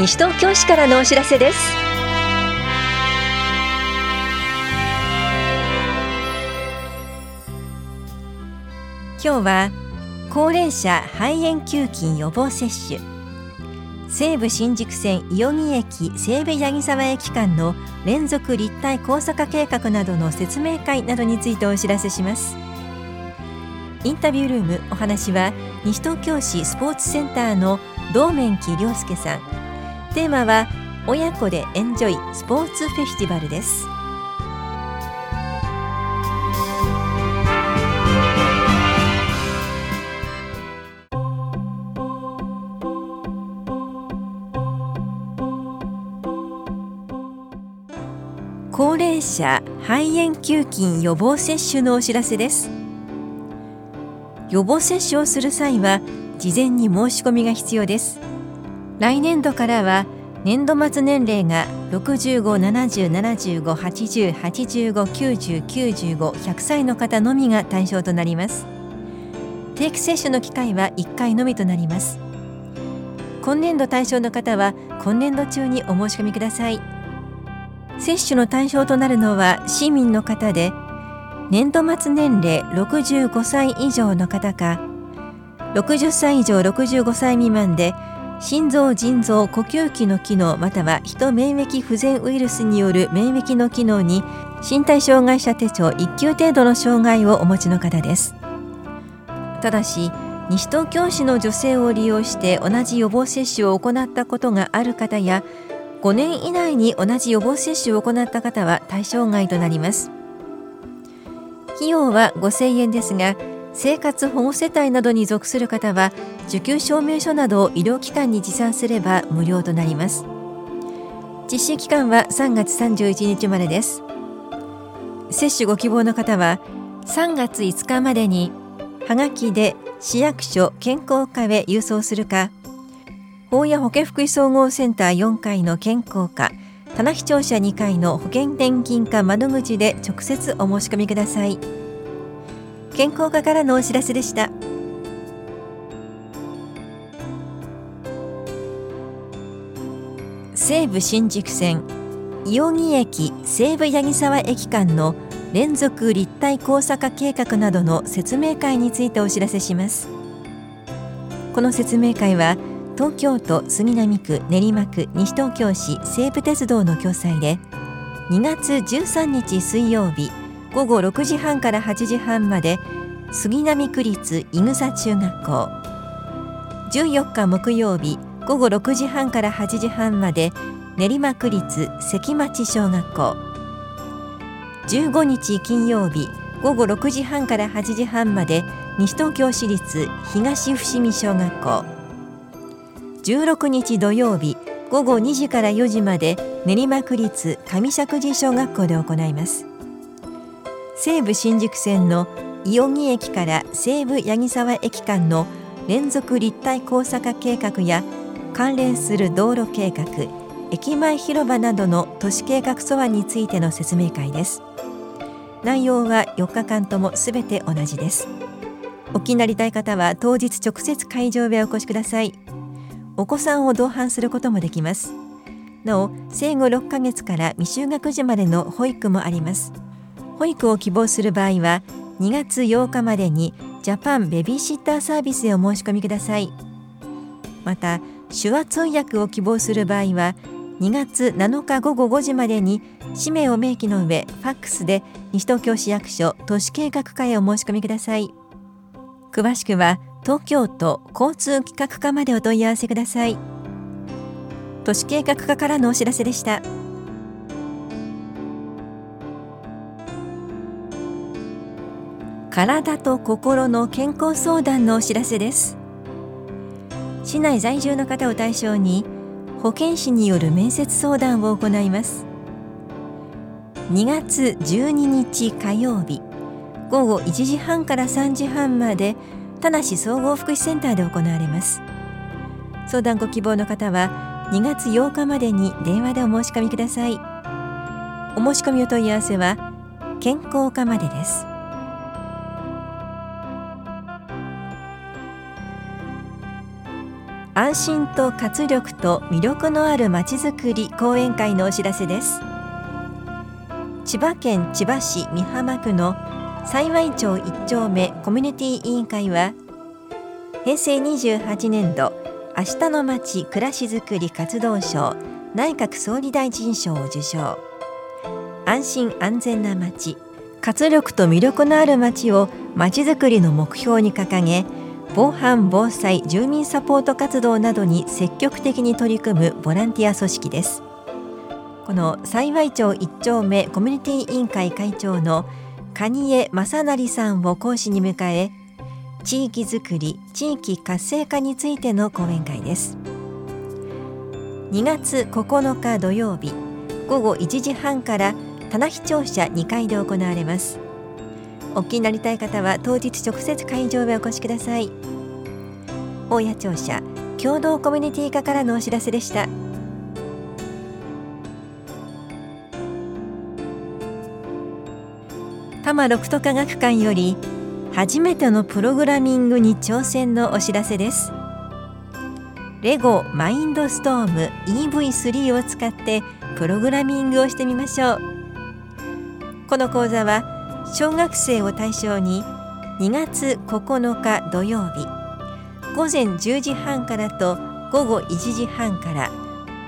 西東京市からのお知らせです。今日は高齢者肺炎球菌予防接種。西武新宿線伊予木駅西武八木沢駅間の連続立体交差化計画などの説明会などについてお知らせします。インタビュールームお話は西東京市スポーツセンターの道面木亮介さん。テーマは親子でエンジョイスポーツフェスティバルです。高齢者肺炎球菌予防接種のお知らせです。予防接種をする際は事前に申し込みが必要です。来年度からは年度末年齢が65707580859095,100歳の方のみが対象となります。定期接種の機会は1回のみとなります。今年度対象の方は今年度中にお申し込みください。接種の対象となるのは市民の方で年度末年齢65歳以上の方か60歳以上65歳未満で心臓腎臓呼吸器の機能または人免疫不全ウイルスによる免疫の機能に身体障害者手帳1級程度の障害をお持ちの方です。ただし西東京市の女性を利用して同じ予防接種を行ったことがある方や5年以内に同じ予防接種を行った方は対象外となります。費用は5000円ですが生活保護世帯などに属する方は受給証明書などを医療機関に持参すれば無料となります。実施期間は3月31日までです。接種ご希望の方は3月5日までにはがきで市役所健康課へ郵送するか法や保健福祉総合センター4階の健康課棚視聴者2階の保険年金課窓口で直接お申し込みください。健康課からのお知らせでした。西武新宿線伊予木駅西武八木沢駅間の連続立体交差化計画などの説明会についてお知らせします。この説明会は東京都杉並区練馬区西東京市西武鉄道の共催で2月13日水曜日午後6時半から8時半まで杉並区立井草中学校。14日木曜日午後6時半から8時半まで練馬区立関町小学校。15日金曜日午後6時半から8時半まで西東京市立東伏見小学校。16日土曜日午後2時から4時まで練馬区立上石神小学校で行います。西武新宿線の伊予木駅から西武八木沢駅間の連続立体交差化計画や関連する道路計画駅前広場などの都市計画素案についての説明会です。内容は4日間ともすべて同じです。お気になりたい方は当日直接会場へお越しください。お子さんを同伴することもできます。なお生後6ヶ月から未就学児までの保育もあります。保育を希望する場合は2月8日までにジャパンベビーシッターサービスへお申し込みください。また手話通訳を希望する場合は2月7日午後5時までに氏名を明記の上ファックスで西東京市役所都市計画課へお申し込みください。詳しくは東京都交通企画課までお問い合わせください。都市計画課からのお知らせでした。体と心の健康相談のお知らせです。市内在住の方を対象に保健師による面接相談を行います。2月12日火曜日午後1時半から3時半まで田無総合福祉センターで行われます。相談ご希望の方は2月8日までに電話でお申し込みください。お申し込みお問い合わせは健康課までです。安心と活力と魅力のあるまちづくり講演会のお知らせです。千葉県千葉市美浜区の幸町1丁目コミュニティ委員会は平成28年度明日のまち暮らしづくり活動賞内閣総理大臣賞を受賞。安心安全なまち活力と魅力のあるまちをまちづくりの目標に掲げ防犯・防災・住民サポート活動などに積極的に取り組むボランティア組織です。この幸町一丁目コミュニティ委員会会長の蟹江正成さんを講師に迎え地域づくり地域活性化についての講演会です。2月9日土曜日午後1時半から棚視庁舎2階で行われます。お気になりたい方は当日直接会場へお越しください。大谷庁舎共同コミュニティ課からのお知らせでした。多摩六都科学館より初めてのプログラミングに挑戦のお知らせです。レゴマインドストーム EV3 を使ってプログラミングをしてみましょう。この講座は小学生を対象に2月9日土曜日午前10時半からと午後1時半から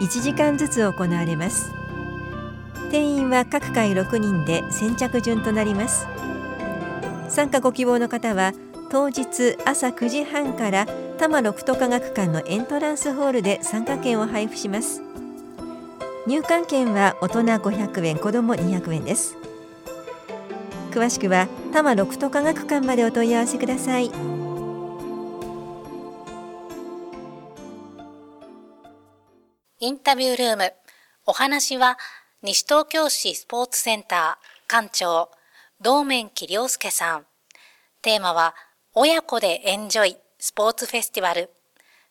1時間ずつ行われます。定員は各回6人で先着順となります。参加ご希望の方は当日朝9時半から多摩六都科学館のエントランスホールで参加券を配布します。入館券は大人500円子ども200円です。詳しくは多摩六都科学館までお問い合わせくださいインタビュールームお話は西東京市スポーツセンター館長道面木良介さん。テーマは、親子でエンジョイスポーツフェスティバル。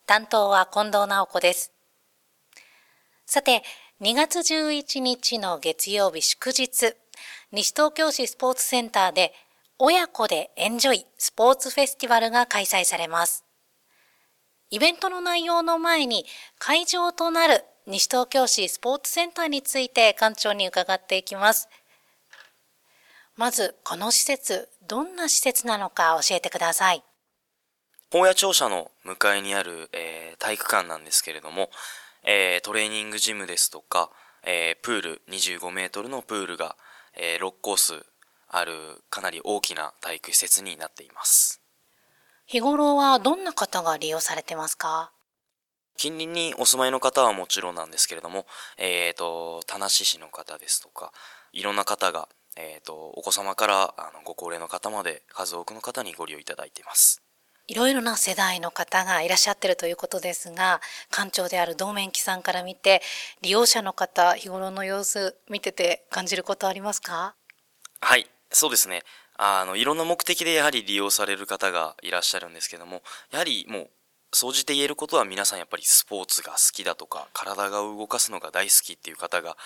担当は近藤直子です。さて、2月11日の月曜日祝日、西東京市スポーツセンターで、親子でエンジョイスポーツフェスティバルが開催されます。イベントの内容の前に会場となる西東京市スポーツセンターについて館長に伺っていきます。まず、この施設、どんな施設なのか教えてください。本屋庁舎の向かいにある、えー、体育館なんですけれども、えー、トレーニングジムですとか、えー、プール、25メートルのプールが、え6コースあるかなり大きな体育施設になっています。日頃はどんな方が利用されてますか？近隣にお住まいの方はもちろんなんですけれども、えっ、ー、と、田無市の方ですとか、いろんな方が、えっ、ー、と、お子様からあのご高齢の方まで数多くの方にご利用いただいています。いろいろな世代の方がいらっしゃってるということですが、館長である道面記さんから見て、利用者の方、日頃の様子見てて感じることありますか？はい、そうですね。あの、いろんな目的でやはり利用される方がいらっしゃるんですけども、やはりもう総じて言えることは皆さんやっぱりスポーツが好きだとか体が動かすのが大好きっていう方が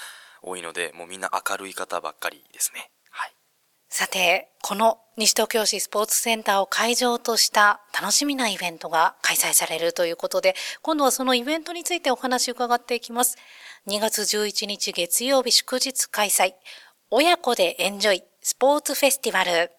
多いのでもうみんな明るい方ばっかりですね。さて、この西東京市スポーツセンターを会場とした楽しみなイベントが開催されるということで、今度はそのイベントについてお話を伺っていきます。2月11日月曜日祝日開催、親子でエンジョイスポーツフェスティバル。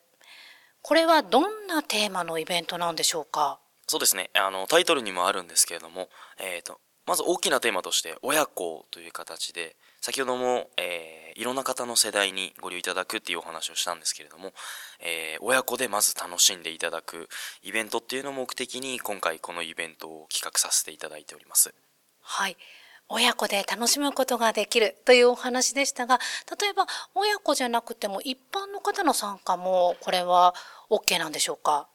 これはどんなテーマのイベントなんでしょうか？そうですねあのタイトルにもあるんですけれども、えーと、まず大きなテーマとして親子という形で先ほども、えー、いろんな方の世代にご利用いただくっていうお話をしたんですけれども、えー、親子でまず楽しんでいただくイベントっていうのを目的に今回このイベントを企画させていただいております。はい。親子で楽しむことができるというお話でしたが、例えば親子じゃなくても一般の方の参加もこれは OK なんでしょうか？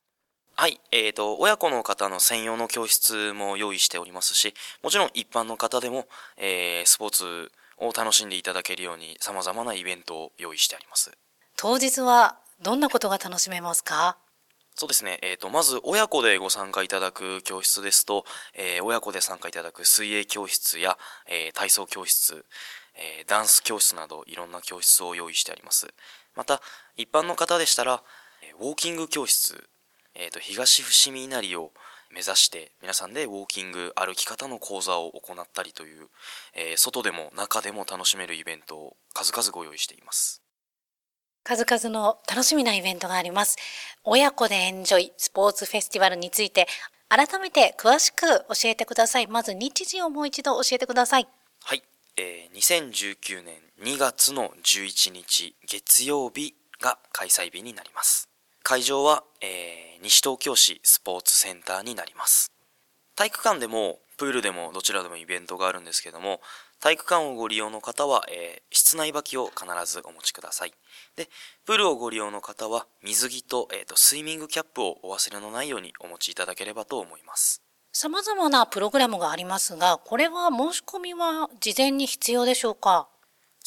はい、えーと、親子の方の専用の教室も用意しておりますし、もちろん一般の方でも、えー、スポーツを楽しんでいただけるように様々なイベントを用意してあります。当日はどんなことが楽しめますか？そうですね。えっ、ー、と、まず、親子でご参加いただく教室ですと、えー、親子で参加いただく水泳教室や、えー、体操教室、えダンス教室など、いろんな教室を用意してあります。また、一般の方でしたら、ウォーキング教室えーと、東伏見稲荷を、目指して皆さんでウォーキング歩き方の講座を行ったりという、えー、外でも中でも楽しめるイベントを数々ご用意しています。数々の楽しみなイベントがあります。親子でエンジョイスポーツフェスティバルについて改めて詳しく教えてください。まず日時をもう一度教えてください。はい、えー、2019年2月の11日月曜日が開催日になります会場は、えー、西東京市スポーツセンターになります。体育館でもプールでもどちらでもイベントがあるんですけども体育館をご利用の方は、えー、室内履きを必ずお持ちください。でプールをご利用の方は水着と,、えーと、とスイミングキャップをお忘れのないようにお持ちいただければと思います。様々なプログラムがありますがこれは申し込みは事前に必要でしょうか？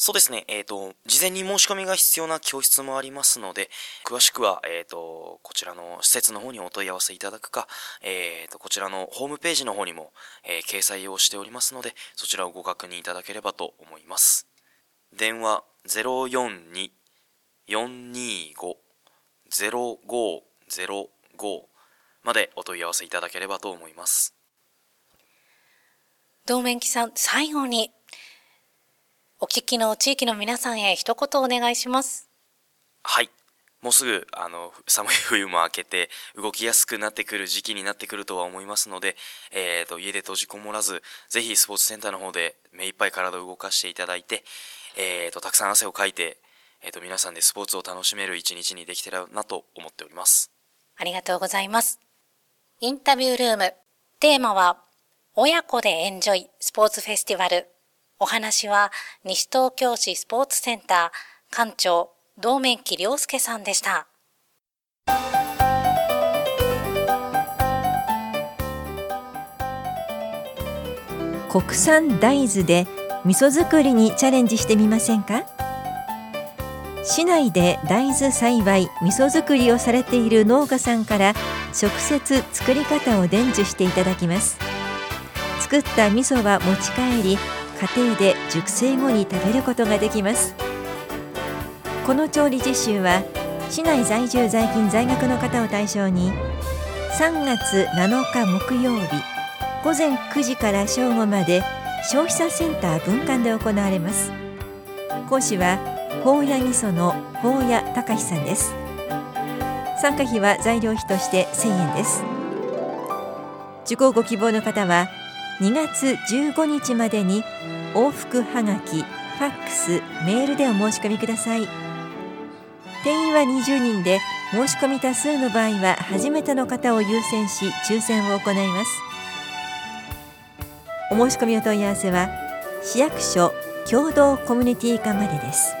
そうですね、えっ、ー、と、事前に申し込みが必要な教室もありますので、詳しくは、えっ、ー、と、こちらの施設の方にお問い合わせいただくか、えっ、ー、と、こちらのホームページの方にも、え掲載をしておりますので、そちらをご確認いただければと思います。電話042-425-0505までお問い合わせいただければと思います。道面記さん、最後にお聞きの地域の皆さんへ一言お願いします。はい。もうすぐあの寒い冬も明けて動きやすくなってくる時期になってくるとは思いますので、えーと、家で閉じこもらずぜひスポーツセンターの方で目いっぱい体を動かしていただいて、えーと、たくさん汗をかいて、えーと、と皆さんでスポーツを楽しめる一日にできてるなと思っておりますありがとうございますインタビュールームテーマは親子でエンジョイスポーツフェスティバルお話は西東京市スポーツセンター館長道面木良介さんでした。国産大豆で味噌作りにチャレンジしてみませんか？市内で大豆栽培味噌作りをされている農家さんから直接作り方を伝授していただきます作った味噌は持ち帰り家庭で熟成後に食べることができます。この調理実習は市内在住在勤在学の方を対象に3月7日木曜日午前9時から正午まで消費者センター分館で行われます。講師は法屋味噌の法屋隆さんです。参加費は材料費として1000円です。受講ご希望の方は2月15日までに往復はがき、ファックス、メールでお申し込みください。定員は20人で申し込み多数の場合は初めての方を優先し抽選を行います。お申し込みお問い合わせは市役所共同コミュニティ課までです。